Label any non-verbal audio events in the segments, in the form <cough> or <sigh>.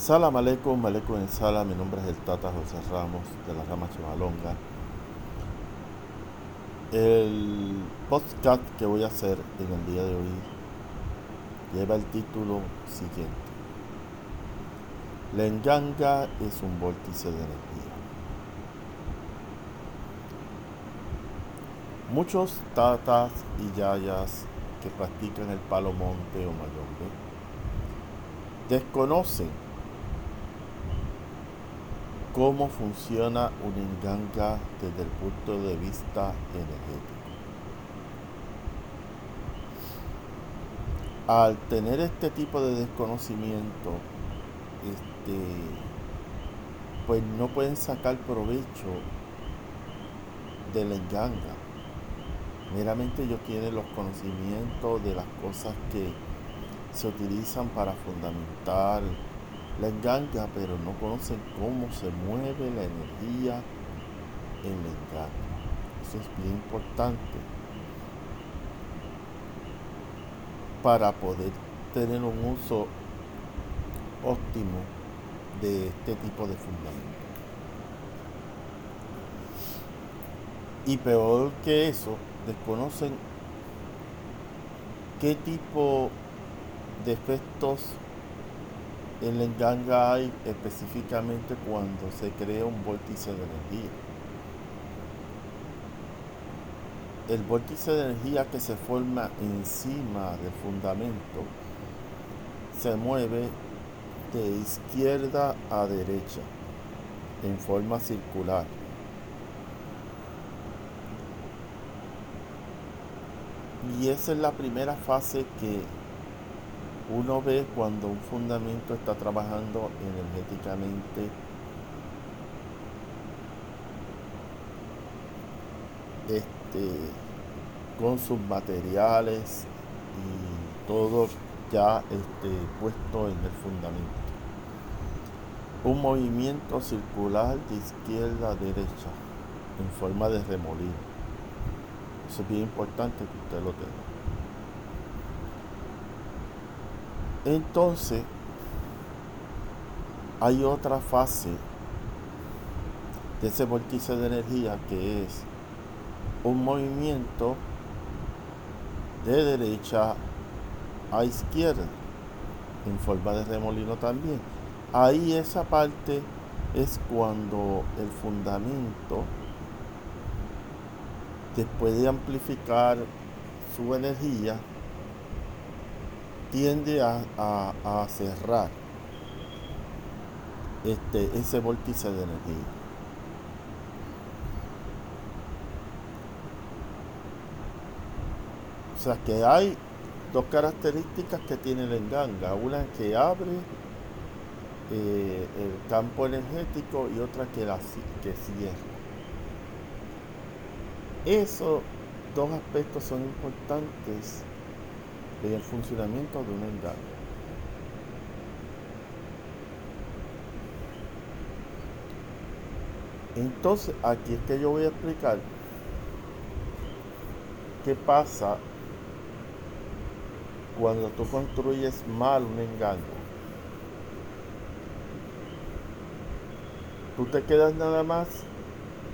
Salam aleikum, aleikum en sala. Mi nombre es el Tata José Ramos de la rama Chivalonga. El podcast que voy a hacer en el día de hoy lleva el título siguiente. La enganga es un vórtice de energía. Muchos tatas y yayas que practican el palo monte o mayombe desconocen cómo funciona un enganga desde el punto de vista energético. Al tener este tipo de desconocimiento, este, pues no pueden sacar provecho de la enganga. Meramente ellos tienen los conocimientos de las cosas que se utilizan para fundamentar la enganga, pero no conocen cómo se mueve la energía en la enganga. Eso es bien importante para poder tener un uso óptimo de este tipo de fundamentos. Y peor que eso, desconocen qué tipo de efectos en la enganga hay específicamente cuando se crea un vórtice de energía. El vórtice de energía que se forma encima del fundamento se mueve de izquierda a derecha en forma circular. Y esa es la primera fase que uno ve cuando un fundamento está trabajando energéticamente este, con sus materiales y todo ya este, puesto en el fundamento. Un movimiento circular de izquierda a derecha en forma de remolino. Eso es bien importante que usted lo tenga. Entonces, hay otra fase de ese vórtice de energía que es un movimiento de derecha a izquierda en forma de remolino también. Ahí esa parte es cuando el fundamento después de amplificar su energía tiende a, cerrar este, ese vórtice de energía. O sea que hay dos características que tiene la enganga. Una que abre eh, el campo energético y otra que, la, que cierra. Esos dos aspectos son importantes en el funcionamiento de una enganga. Entonces, aquí es que yo voy a explicar qué pasa cuando tú construyes mal un engaño. Tú te quedas nada más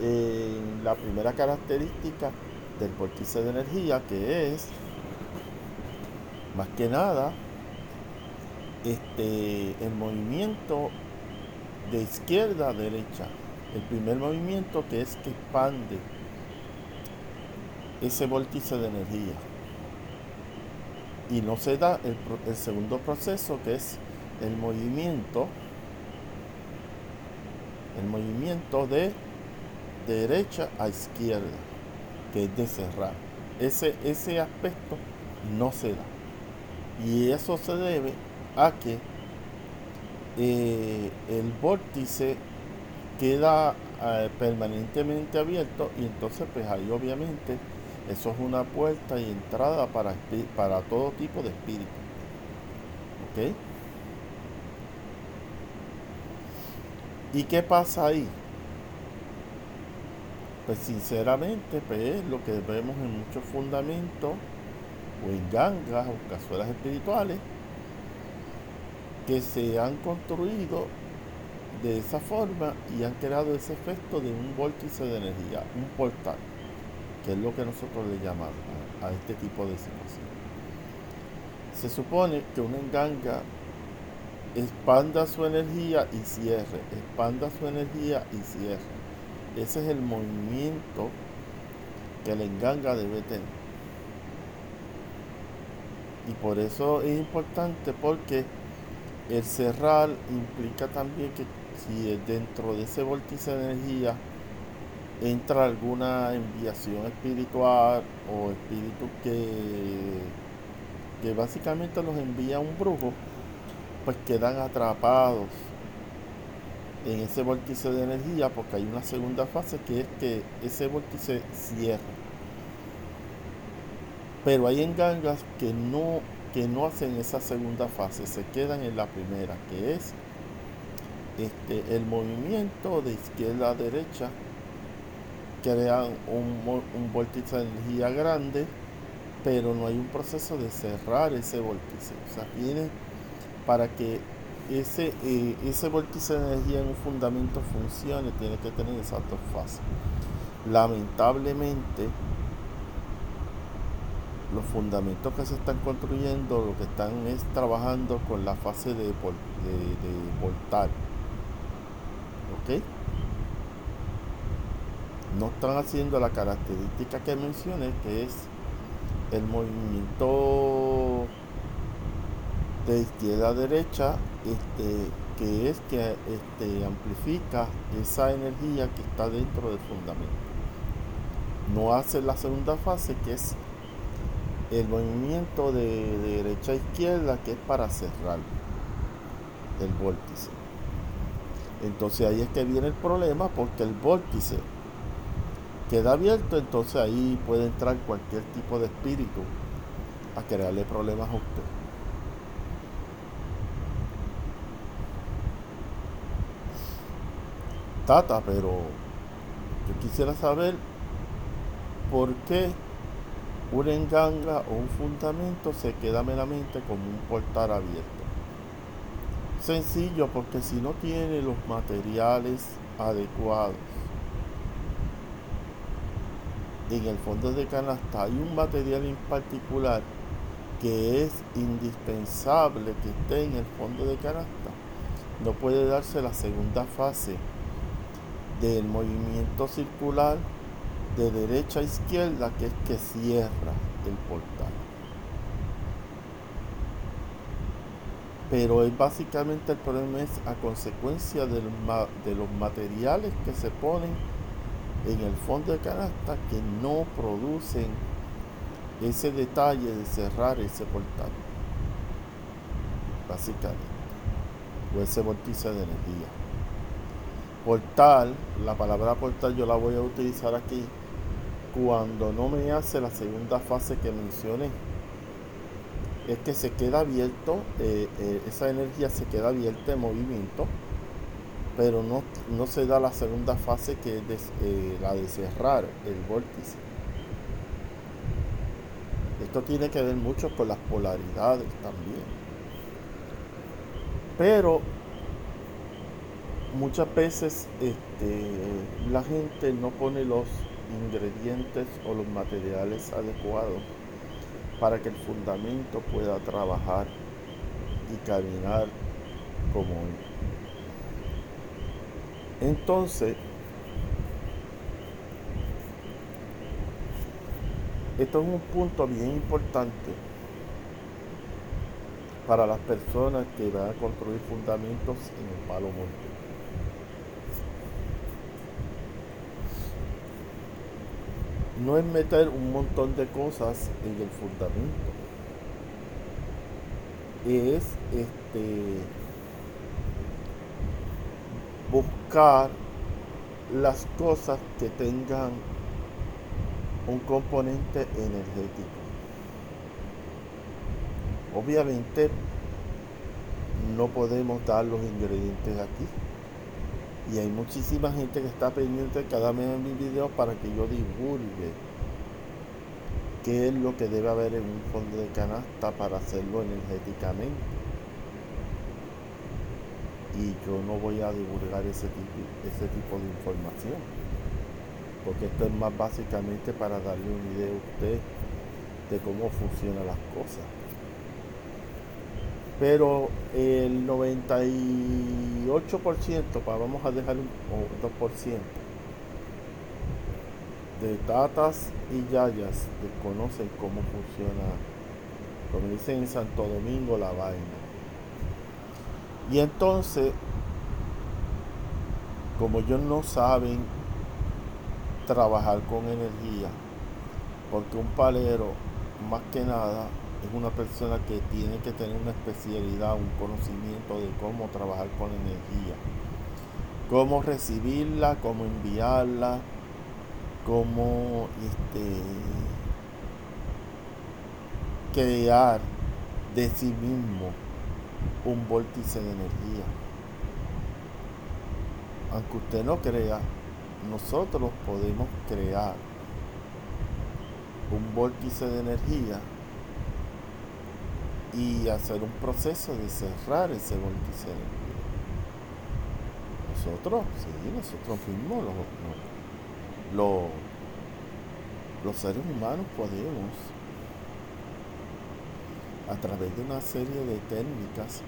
en la primera característica del vórtice de energía, que es más que nada, este, el movimiento de izquierda a derecha. El primer movimiento que es que expande ese vórtice de energía. Y no se da el, el segundo proceso que es el movimiento, el movimiento de derecha a izquierda, que es de cerrar. Ese, ese aspecto no se da. Y eso se debe a que eh, el vórtice queda eh, permanentemente abierto y entonces pues ahí obviamente eso es una puerta y entrada para, para todo tipo de espíritu. ¿Ok? ¿Y qué pasa ahí? Pues sinceramente, pues lo que vemos en muchos fundamentos o en gangas o cazuelas espirituales, que se han construido de esa forma y han creado ese efecto de un vórtice de energía, un portal, que es lo que nosotros le llamamos a, este tipo de situación. Se supone que una enganga expanda su energía y cierre, expanda su energía y cierre. Ese es el movimiento que la enganga debe tener. Y por eso es importante porque el cerrar implica también que si dentro de ese vórtice de energía entra alguna enviación espiritual o espíritu que, que básicamente los envía un brujo, pues quedan atrapados en ese vórtice de energía porque hay una segunda fase que es que ese vórtice cierra. Pero hay engangas que no, que no hacen esa segunda fase, se quedan en la primera, que es este, el movimiento de izquierda a derecha crean un, un vórtice de energía grande, pero no hay un proceso de cerrar ese vórtice. O sea, tiene para que ese, eh, ese vórtice de energía en un fundamento funcione, tiene que tener esas dos fases. Lamentablemente, los fundamentos que se están construyendo lo que están es trabajando con la fase de, de, de voltar. ¿Ok? No están haciendo la característica que mencioné, que es el movimiento de izquierda a derecha, este, que es que este, amplifica esa energía que está dentro del fundamento. No hace la segunda fase, que es el movimiento de, derecha a izquierda, que es para cerrar el vórtice. Entonces ahí es que viene el problema, porque el vórtice queda abierto, entonces ahí puede entrar cualquier tipo de espíritu a crearle problemas a usted. Tata, pero yo quisiera saber por qué una enganga o un fundamento se queda meramente como un portal abierto. Sencillo, porque si no tiene los materiales adecuados, en el fondo de canasta hay un material en particular que es indispensable que esté en el fondo de canasta. No puede darse la segunda fase del movimiento circular de derecha a izquierda que es que cierra el portal. Pero es básicamente el problema es a consecuencia de los materiales que se ponen en el fondo de canasta que no producen ese detalle de cerrar ese portal. Básicamente. O ese vórtice de energía. Portal, la palabra portal yo la voy a utilizar aquí cuando no me hace la segunda fase que mencioné. Es que se queda abierto, eh, eh, esa energía se queda abierta en movimiento pero no, no se da la segunda fase que es eh, la de cerrar el vórtice. Esto tiene que ver mucho con las polaridades también. Pero muchas veces este, la gente no pone los ingredientes o los materiales adecuados para que el fundamento pueda trabajar y caminar como entonces, esto es un punto bien importante para las personas que van a construir fundamentos en el palo monte. No es meter un montón de cosas en el fundamento. Es este buscar las cosas que tengan un componente energético. Obviamente no podemos dar los ingredientes aquí. Y hay muchísima gente que está pendiente cada mes de mis videos para que yo divulgue qué es lo que debe haber en un fondo de canasta para hacerlo energéticamente. y yo no voy a divulgar ese tipo, ese tipo de información. Porque esto es más básicamente para darle una idea a usted de cómo funcionan las cosas. Pero el 98%, vamos a dejar un 2%, de tatas y yayas desconocen cómo funciona, como dicen en Santo Domingo, la vaina. Y entonces, como ellos no saben trabajar con energía, porque un palero, más que nada, es una persona que tiene que tener una especialidad, un conocimiento de cómo trabajar con energía, cómo recibirla, cómo enviarla, cómo este, crear de sí mismo un vórtice de energía. Aunque usted no crea, nosotros podemos crear un vórtice de energía y hacer un proceso de cerrar ese vórtice de energía. Nosotros, sí, nosotros mismos, los, los seres humanos podemos a través de una serie de técnicas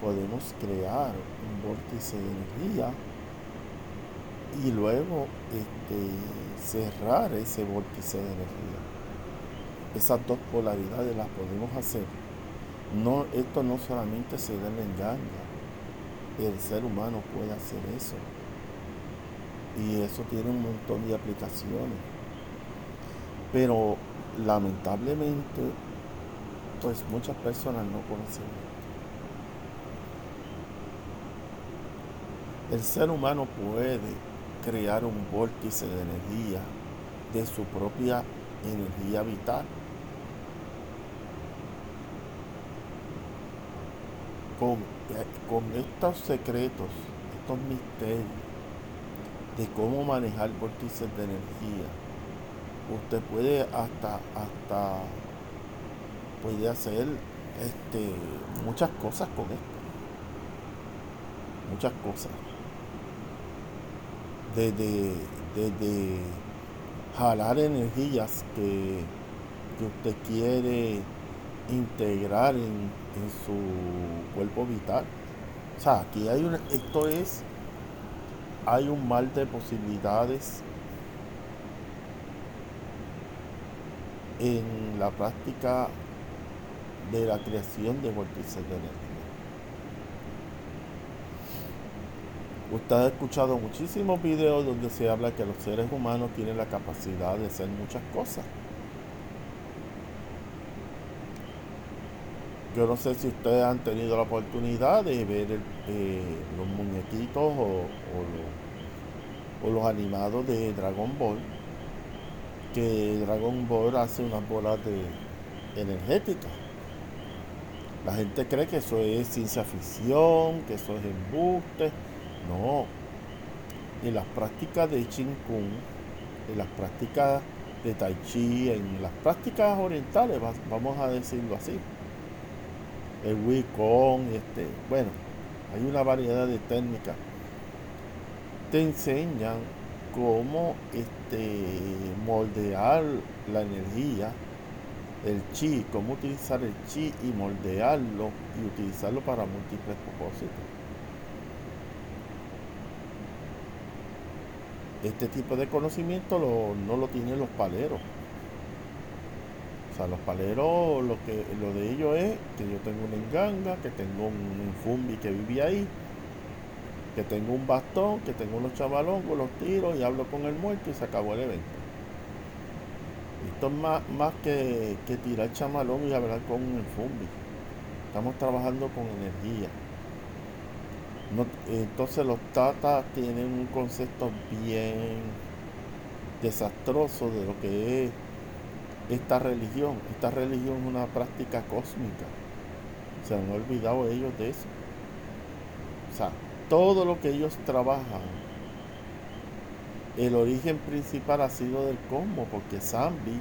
podemos crear un vórtice de energía y luego este, cerrar ese vórtice de energía. Esas dos polaridades las podemos hacer. No, esto no solamente se da en la engaña, el ser humano puede hacer eso. Y eso tiene un montón de aplicaciones. Pero lamentablemente pues muchas personas no conocen El ser humano puede crear un vórtice de energía de su propia energía vital. Con, eh, con estos secretos, estos misterios de cómo manejar vórtices de energía, usted puede hasta, hasta puede hacer este, muchas cosas con esto. Muchas cosas. Desde, desde jalar energías que, usted quiere integrar en, en, su cuerpo vital. O sea, aquí hay una, esto es, hay un mal de posibilidades en la práctica de la creación de vórtices de energía. Usted ha escuchado muchísimos videos donde se habla que los seres humanos tienen la capacidad de hacer muchas cosas. Yo no sé si ustedes han tenido la oportunidad de ver eh, los muñequitos o, los animados de Dragon Ball. Que Dragon Ball hace unas bolas de energéticas la gente cree que eso es ciencia ficción, que eso es embuste. No. En las prácticas de Qigong, en las prácticas de Tai Chi, en las prácticas orientales, vamos a decirlo así. El Wikong, este, bueno, hay una variedad de técnicas. Te enseñan cómo este, moldear la energía el chi, cómo utilizar el chi y moldearlo y utilizarlo para múltiples propósitos. Este tipo de conocimiento no lo tienen los paleros. Sea, los paleros, lo, que, lo de ellos es que yo tengo una enganga, que tengo un fumbi que vive ahí, que tengo un bastón, que tengo unos chavalongos, los tiro y hablo con el muerto y se acabó el evento. Esto es más, más que, tirar chamalón y hablar con el fumbi. Estamos trabajando con energía. entonces los tatas tienen un concepto bien desastroso de lo que es esta religión. Esta religión es una práctica cósmica. Se han olvidado ellos de eso. O sea, todo lo que ellos trabajan el origen principal ha sido del cosmos, porque Zambi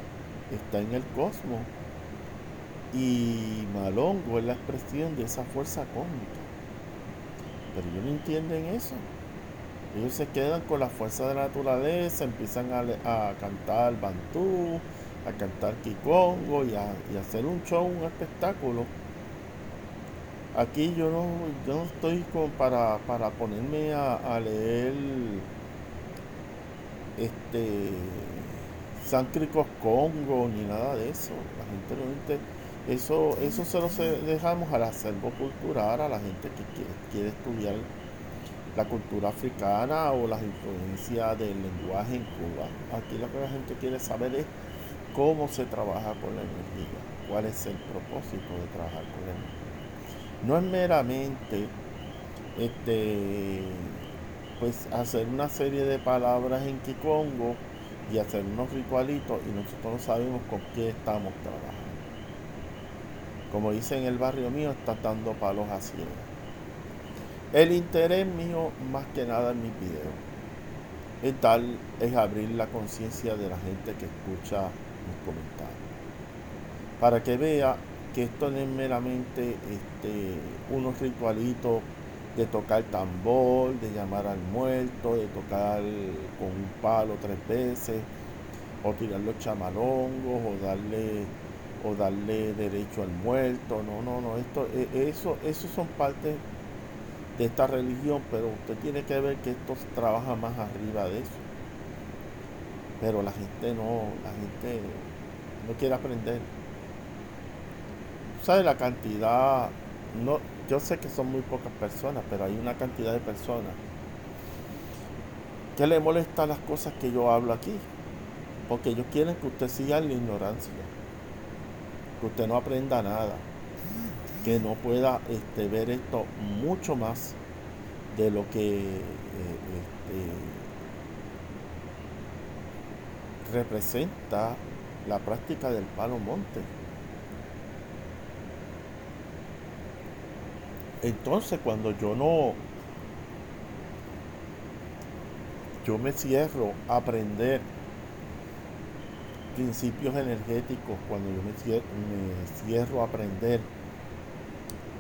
está en el cosmos y Malongo es la expresión de esa fuerza cósmica. Pero ellos no entienden eso. Ellos se quedan con la fuerza de la naturaleza, empiezan a, cantar bantú, a cantar kikongo y a, hacer un show, un espectáculo. Aquí yo no, yo no estoy con, para, para ponerme a, leer este Sáncricos Congo ni nada de eso. La gente no eso, eso se lo dejamos al acervo cultural, a la gente que quiere, quiere estudiar la cultura africana o las influencias del lenguaje en Cuba. Aquí lo que la gente quiere saber es cómo se trabaja con la energía, cuál es el propósito de trabajar con la energía. No es meramente este, pues hacer una serie de palabras en Kikongo y hacer unos ritualitos y nosotros no sabemos con qué estamos trabajando. Como dice en el barrio mío, está dando palos a cielo. El interés mío, más que nada en mis videos, tal, es abrir la conciencia de la gente que escucha comentarios. Para que vea que esto no es meramente este, unos ritualitos de tocar tambor, de llamar al muerto, de tocar con un palo tres veces, o tirar los chamalongos, o darle, o darle derecho al muerto. No, no, no. Esto, e, eso, eso son partes de esta religión, pero usted tiene que ver que esto trabaja más arriba de eso. Pero la gente no, la gente no quiere aprender. ¿Sabe la cantidad? No, yo sé que son muy pocas personas, pero hay una cantidad de personas que le molesta las cosas que yo hablo aquí. Porque ellos quieren que usted siga en la ignorancia. Que usted no aprenda nada que no pueda este, ver esto mucho más de lo que eh, este, representa la práctica del palo monte. Entonces cuando yo no, yo me cierro a aprender principios energéticos, cuando yo me me cierro a aprender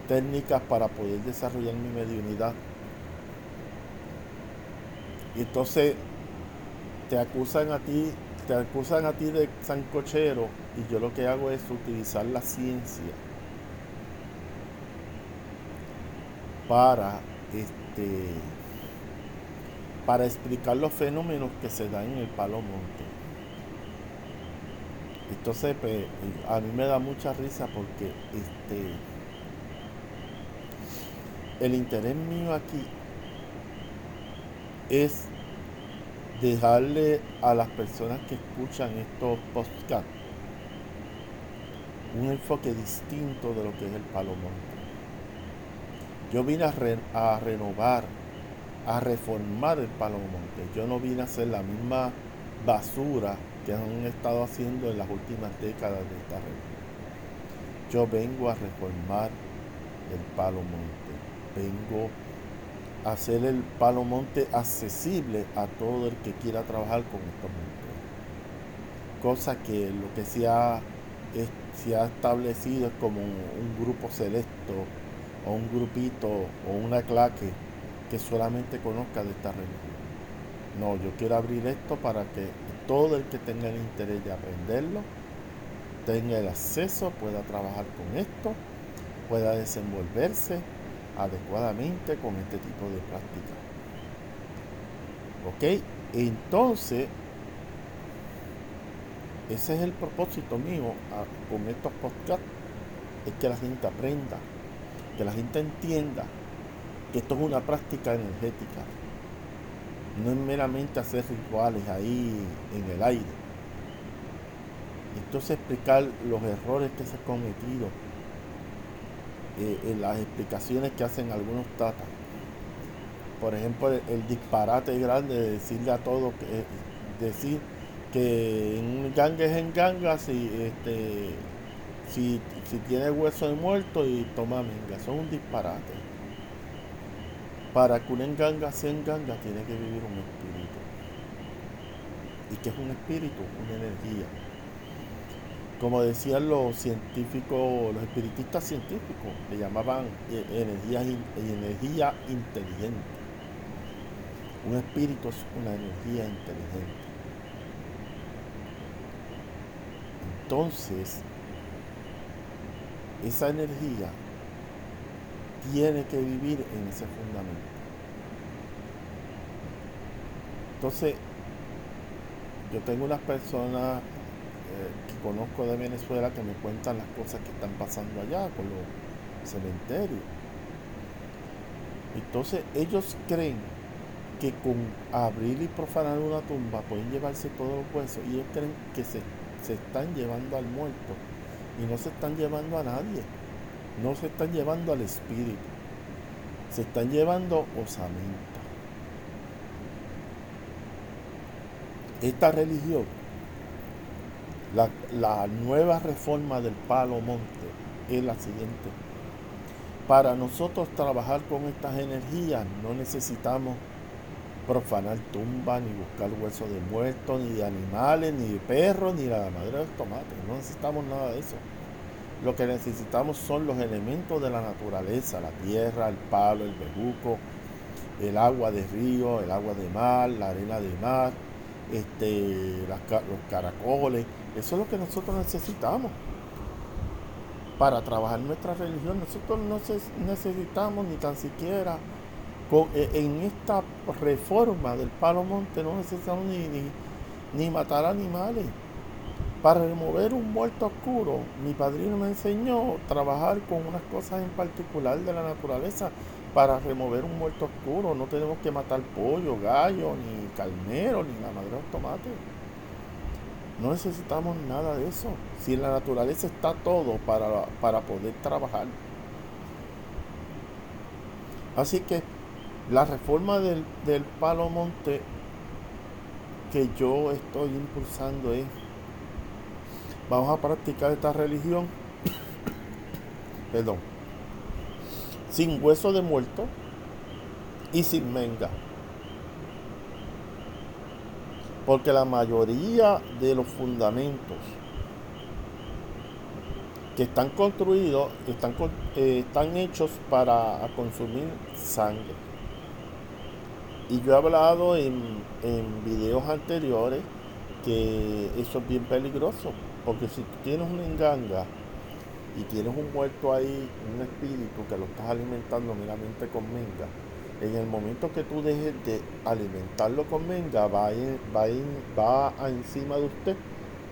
técnicas para poder desarrollar mi mediunidad. Y entonces te acusan a ti, te acusan a ti de sancochero y yo lo que hago es utilizar la ciencia para este para explicar los fenómenos que se dan en el palo monte. Entonces, pues, a mí me da mucha risa porque este el interés mío aquí es dejarle a las personas que escuchan estos podcasts un enfoque distinto de lo que es el palo monte. Yo vine a, renovar, a reformar el palo monte. Yo no vine a hacer la misma basura que han estado haciendo en las últimas décadas de esta región. Yo vengo a reformar el palo monte vengo a hacer el palo monte accesible a todo el que quiera trabajar con estos montes. Cosa que lo que se ha, se ha establecido es como un, grupo selecto o un grupito o una claque que solamente conozca de esta religión. No, yo quiero abrir esto para que todo el que tenga el interés de aprenderlo tenga el acceso, pueda trabajar con esto, pueda desenvolverse adecuadamente con este tipo de práctica. ¿Ok? Entonces, ese es el propósito mío ah, con estos podcasts, es que la gente aprenda, que la gente entienda que esto es una práctica energética. No es meramente hacer rituales ahí en el aire. Entonces explicar los errores que se han cometido eh, en las explicaciones que hacen algunos tatas. Por ejemplo, el, disparate grande de decirle a todos que eh, decir que en ganga es en ganga si este si, si tiene hueso de muerto y toma menga, son un disparate. Para que un enganga sea enganga tiene que vivir un espíritu. ¿Y que es un espíritu? Una energía. Como decían los científicos, los espiritistas científicos, le llamaban eh, energía, energía inteligente. Un espíritu es una energía inteligente. Entonces, esa energía tiene que vivir en ese fundamento. Entonces, yo tengo unas personas que conozco de Venezuela que me cuentan las cosas que están pasando allá con los cementerios. Entonces, ellos creen que con abrir y profanar una tumba pueden llevarse todos los huesos y ellos creen que se, se están llevando al muerto y no se están llevando a nadie, no se están llevando al espíritu, se están llevando osamenta. Esta religión, la, la nueva reforma del palo monte es la siguiente. Para nosotros trabajar con estas energías no necesitamos profanar tumbas, ni buscar huesos de muertos, ni de animales, ni de perros, ni la madre de los tomates. No necesitamos nada de eso. Lo que necesitamos son los elementos de la naturaleza, la tierra, el palo, el bejuco, el agua de río, el agua de mar, la arena de mar, este, los caracoles. Eso es lo que nosotros necesitamos para trabajar nuestra religión. Nosotros no necesitamos ni tan siquiera e, en esta reforma del palo monte no necesitamos ni, ni, matar animales. Para remover un muerto oscuro, mi padrino me enseñó a trabajar con unas cosas en particular de la naturaleza para remover un muerto oscuro. No tenemos que matar pollo, gallo, ni carnero, ni la madre de tomate. No necesitamos nada de eso. Si en la naturaleza está todo para, para poder trabajar. Así que la reforma del, Palo Monte que yo estoy impulsando es, vamos a practicar esta religión, <coughs> perdón, sin hueso de muerto y sin menga. Porque la mayoría de los fundamentos que están construidos están, eh, están hechos para consumir sangre. Y yo he hablado en, en videos anteriores que eso es bien peligroso, porque si tienes una enganga y tienes un muerto ahí, un espíritu que lo estás alimentando meramente con menga, en el momento que tú dejes de alimentarlo con menga, va, va, encima de usted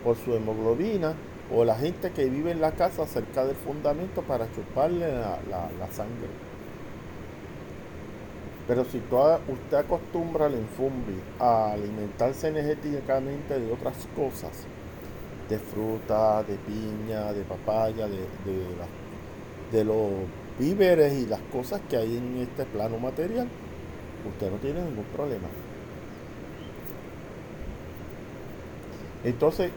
por su hemoglobina o la gente que vive en la casa cerca del fundamento para chuparle la sangre. Pero si usted acostumbra al infumbi a alimentarse energéticamente de otras cosas, de fruta, de piña, de papaya, de, de, los víveres y las cosas que hay en este plano material, usted no tiene ningún problema. Entonces,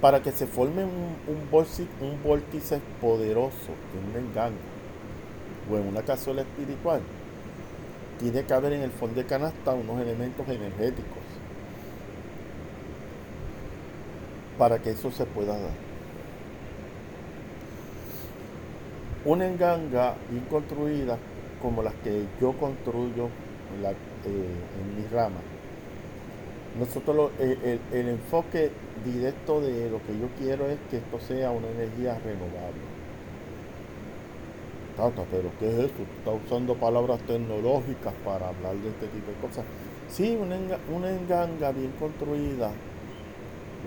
para que se forme un, un, vórtice, un poderoso, un engaño, o en una cazuela espiritual, tiene que haber en el fondo de canasta unos elementos energéticos para que eso se pueda dar. Una enganga bien construida como las que yo construyo en, la, eh, nosotros eh, el enfoque directo de lo que yo quiero es que esto sea una energía renovable pero ¿qué es esto? Está usando palabras tecnológicas para hablar de este tipo de cosas. Sí, una, una enganga bien construida,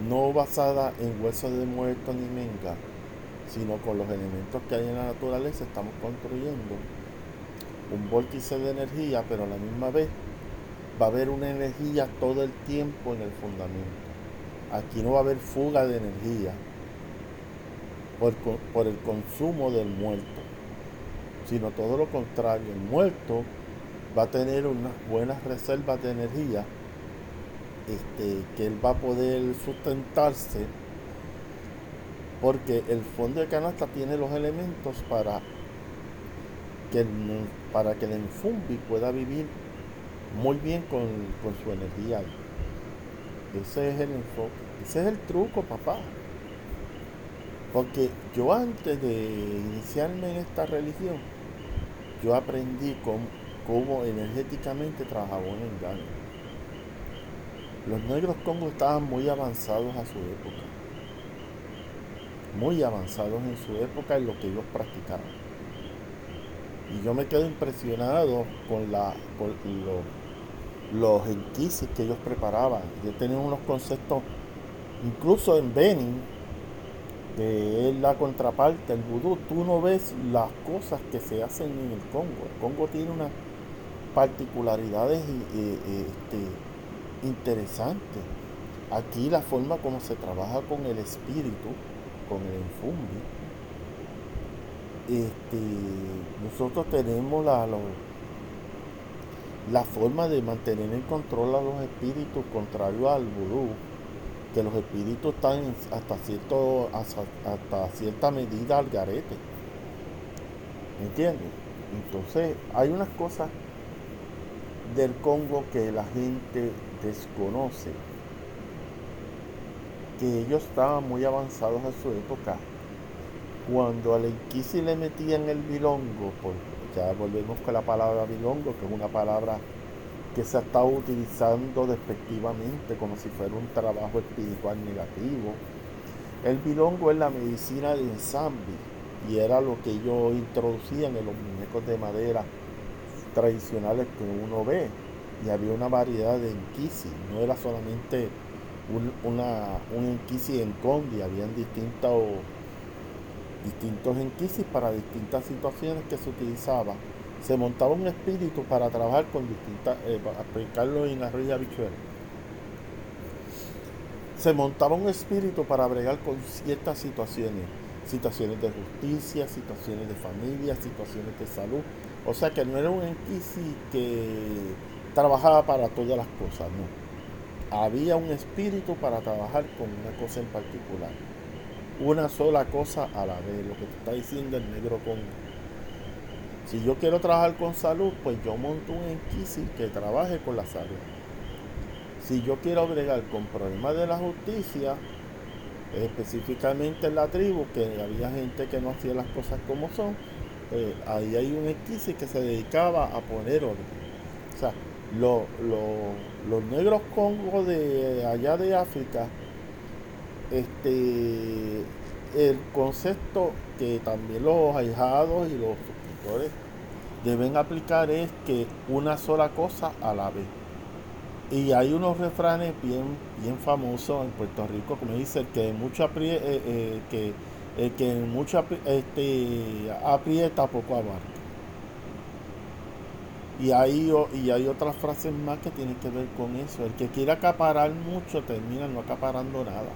no basada en huesos de muerto ni menga, sino con los elementos que hay en la naturaleza, estamos construyendo un vórtice de energía, pero a la misma vez va a haber una energía todo el tiempo en el fundamento. Aquí no va a haber fuga de energía por, por el consumo del muerto sino todo lo contrario, el muerto va a tener unas buenas reservas de energía este, que él va a poder sustentarse porque el fondo de canasta tiene los elementos para que el, para que el enfumbi pueda vivir muy bien con, con su energía. Ese es el enfoque. Ese es el truco, papá. Porque yo antes de iniciarme en esta religión, yo aprendí cómo, energéticamente trabajaba un engaño. Los negros congos estaban muy avanzados a su época. Muy avanzados en su época en lo que ellos practicaban. Y yo me quedo impresionado con, la, los, los enquises que ellos preparaban. Yo tenía unos conceptos, incluso en Benin, que es la contraparte, el vudú, tú no ves las cosas que se hacen en el Congo. El Congo tiene unas particularidades este, interesantes. Aquí la forma como se trabaja con el espíritu, con el enfumbi, este, nosotros tenemos la, la forma de mantener en control a los espíritus contrario al vudú que los espíritus están hasta, cierto, hasta, cierta medida al garete. ¿Me entiendes? Entonces, hay unas cosas del Congo que la gente desconoce, que ellos estaban muy avanzados en su época. Cuando al Inquisi le metían el bilongo, ya volvemos con la palabra bilongo, que es una palabra que se ha estado utilizando despectivamente como si fuera un trabajo espiritual negativo. El bilongo es la medicina de ensamble y era lo que ellos introducían en los muñecos de madera tradicionales que uno ve. Y había una variedad de enquisi, no era solamente un, una, un enquisi en condi, habían distintos, distintos enquisis para distintas situaciones que se utilizaban se montaba un espíritu para trabajar con distintas, eh, aplicarlo en arroz y Se montaba un espíritu para bregar con ciertas situaciones, situaciones de justicia, situaciones de familia, situaciones de salud. O sea que no era un enquisi que trabajaba para todas las cosas, no. Había un espíritu para trabajar con una cosa en particular. Una sola cosa a la vez, lo que te está diciendo el negro con si yo quiero trabajar con salud, pues yo monto un enquisi que trabaje con la salud. Si yo quiero agregar con problemas de la justicia, específicamente en la tribu, que había gente que no hacía las cosas como son, pues ahí hay un enquisi que se dedicaba a poner orden. Los negros congos de allá de África, este, el concepto que también los ahijados y los deben aplicar es que una sola cosa a la vez. Y hay unos refranes bien, bien famosos en Puerto Rico que me dicen que mucho eh, eh, que, que mucho este, aprieta poco abarca. Y hay, y hay otras frases más que tienen que ver con eso. El que quiere acaparar mucho termina no acaparando nada.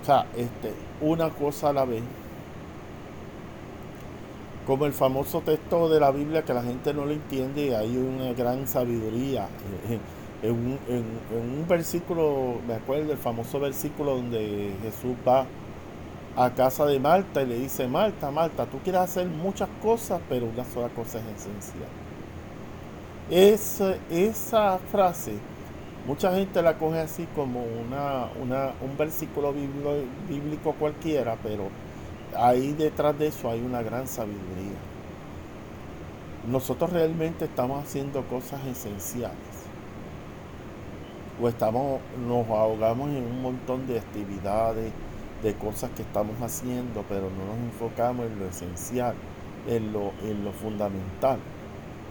O sea, este, una cosa a la vez. Como el famoso texto de la Biblia que la gente no lo entiende, hay una gran sabiduría. <laughs> En un, en un versículo, me acuerdo el famoso versículo donde Jesús va a casa de Marta y le dice, Marta, Marta, tú quieres hacer muchas cosas, pero una sola cosa es esencial. Esa, esa frase Mucha gente la coge así como una, un versículo bíblico, cualquiera, pero ahí detrás de eso hay una gran sabiduría. Nosotros realmente estamos haciendo cosas esenciales. O estamos, nos ahogamos en un montón de actividades, de cosas que estamos haciendo, pero no nos enfocamos en lo esencial, en lo, en lo fundamental.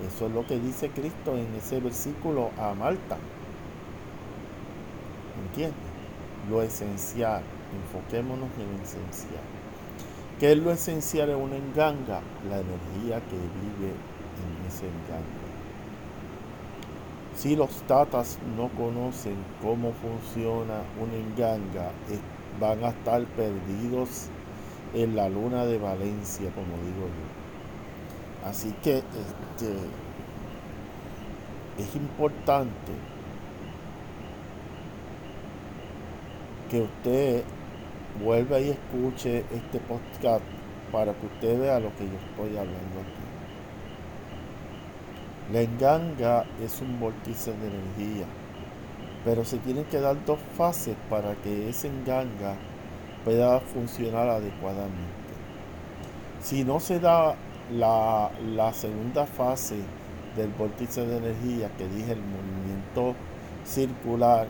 Eso es lo que dice Cristo en ese versículo a Marta. ¿Entiendes? Lo esencial. Enfoquémonos en lo esencial. ¿Qué es lo esencial en una enganga? La energía que vive en ese enganga. Si los tatas no conocen cómo funciona una enganga, van a estar perdidos en la luna de Valencia, como digo yo. Así que este, es importante que usted vuelva y escuche este podcast para que usted vea lo que yo estoy hablando aquí. La enganga es un vórtice de energía, pero se tienen que dar dos fases para que esa enganga pueda funcionar adecuadamente. Si no se da la, la segunda fase del vórtice de energía que dije, el movimiento circular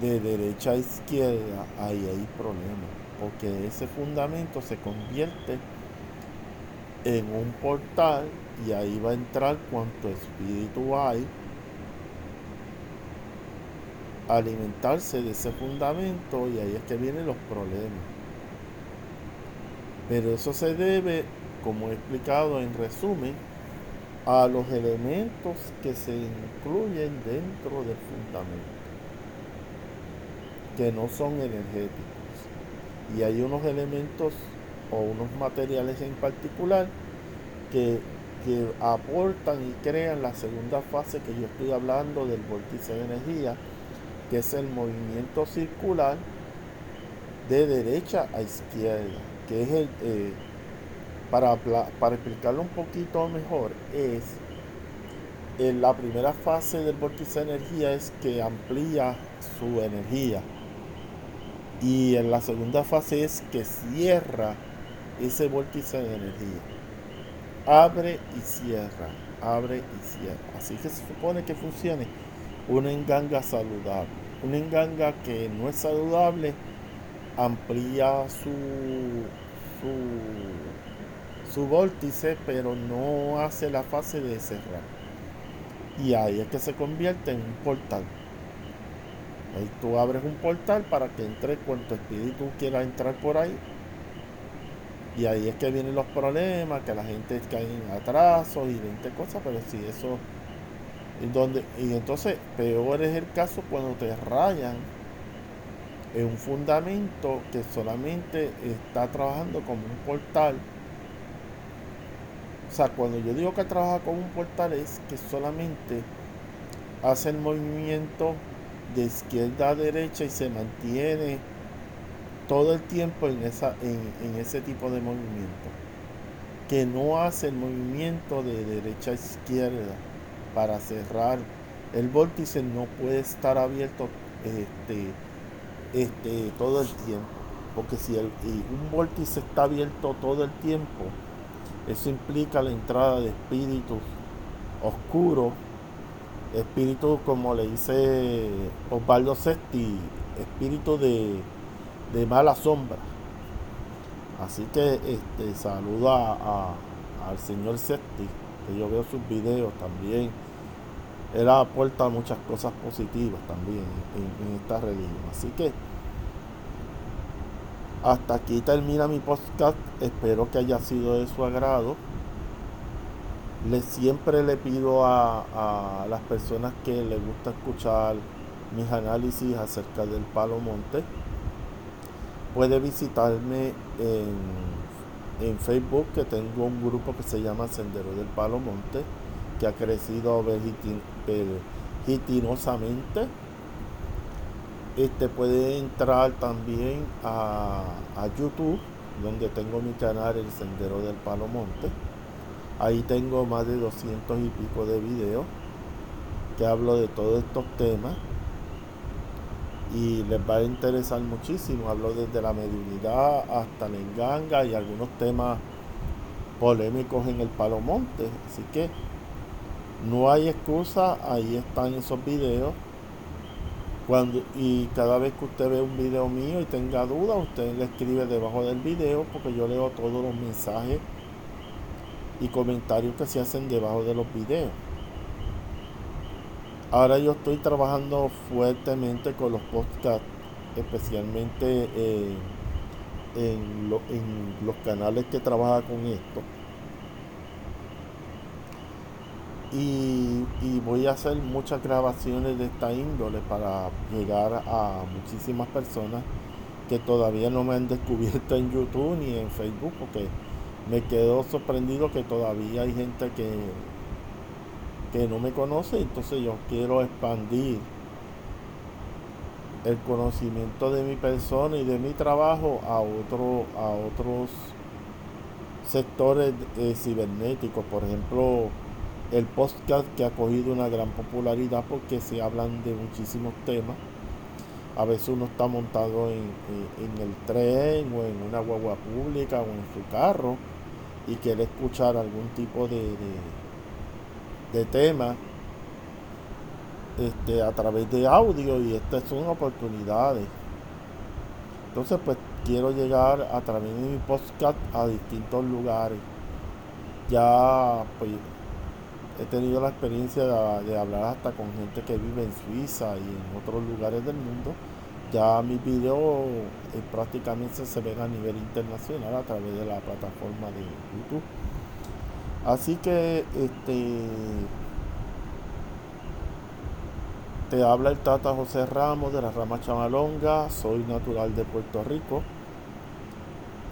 de derecha a izquierda, ahí hay problema, porque ese fundamento se convierte en un portal y ahí va a entrar cuanto espíritu hay alimentarse de ese fundamento y ahí es que vienen los problemas. Pero eso se debe, como he explicado en resumen, a los elementos que se incluyen dentro del fundamento, que no son energéticos. Y hay unos elementos o unos materiales en particular que, que aportan y crean la segunda fase que yo estoy hablando del vórtice de energía, que es el movimiento circular de derecha a izquierda, que es el, eh, para, para explicarlo un poquito mejor, es en la primera fase del vórtice de energía es que amplía su energía. Y en la segunda fase es que cierra ese vórtice de energía. Abre y cierra, abre y cierra. Así que se supone que funcione una enganga saludable. Una enganga que no es saludable amplía su, su, su vórtice, pero no hace la fase de cerrar. Y ahí es que se convierte en un portal. Ahí tú abres un portal para que entre cuanto espíritu quiera entrar por ahí. Y ahí es que vienen los problemas, que la gente cae en atrasos y 20 cosas, pero si eso y, donde, y entonces peor es el caso cuando te rayan en un fundamento que solamente está trabajando como un portal. O sea, cuando yo digo que trabaja como un portal es que solamente hace el movimiento de izquierda a derecha y se mantiene todo el tiempo en, esa, en, en ese tipo de movimiento. Que no hace el movimiento de derecha a izquierda para cerrar. El vórtice no puede estar abierto este, este, todo el tiempo. Porque si el, un vórtice está abierto todo el tiempo, eso implica la entrada de espíritus oscuros, espíritus como le dice Osvaldo Sesti, espíritu de, de mala sombra. Así que este, saluda al señor Sesti yo veo sus videos también. Él aporta muchas cosas positivas también en, esta religión. Así que hasta aquí termina mi podcast. Espero que haya sido de su agrado. Le, siempre le pido a, a las personas que les gusta escuchar mis análisis acerca del Palo Monte. Puede visitarme en en Facebook que tengo un grupo que se llama Sendero del Palo Monte, que ha crecido vertiginosamente. Este puede entrar también a, a, YouTube, donde tengo mi canal El Sendero del Palo Monte. Ahí tengo más de 200 y pico de videos que hablo de todos estos temas y les va a interesar muchísimo. Hablo desde la mediunidad hasta la enganga y algunos temas polémicos en el Palo Monte. Así que no hay excusa, ahí están esos videos. Cuando, y cada vez que usted ve un video mío y tenga duda, usted le escribe debajo del video porque yo leo todos los mensajes y comentarios que se hacen debajo de los videos. Ahora yo estoy trabajando fuertemente con los podcasts, especialmente en, los canales que trabaja con esto. Y, y, voy a hacer muchas grabaciones de esta índole para llegar a muchísimas personas que todavía no me han <laughs> descubierto en YouTube ni en Facebook porque me quedo sorprendido que todavía hay gente que que no me conoce, entonces yo quiero expandir el conocimiento de mi persona y de mi trabajo a, otro, a otros sectores cibernéticos, por ejemplo, el podcast que ha cogido una gran popularidad porque se hablan de muchísimos temas. A veces uno está montado en, el tren o en una guagua pública o en su carro y quiere escuchar algún tipo de, de tema este, a través de audio y estas son oportunidades. Entonces pues quiero llegar a través de mi podcast a distintos lugares. Ya pues he tenido la experiencia de, hablar hasta con gente que vive en Suiza y en otros lugares del mundo. Ya mis videos eh, prácticamente se ven a nivel internacional a través de la plataforma de YouTube. Así que este te habla el Tata José Ramos de la rama Chamalonga, soy natural de Puerto Rico.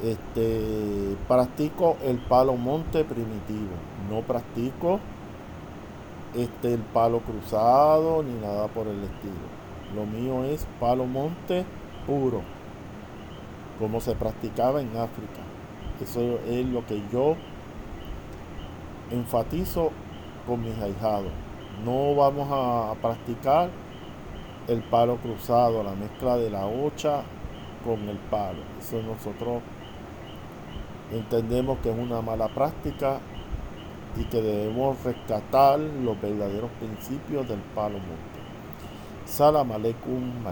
Este practico el palo monte primitivo, no practico este, el palo cruzado ni nada por el estilo. Lo mío es palo monte puro, como se practicaba en África. Eso es lo que yo enfatizo con mis ahijados. No vamos a practicar el palo cruzado, la mezcla de la hocha con el palo. Eso nosotros entendemos que es una mala práctica y que debemos rescatar los verdaderos principios del palo monte. Salam aleikum,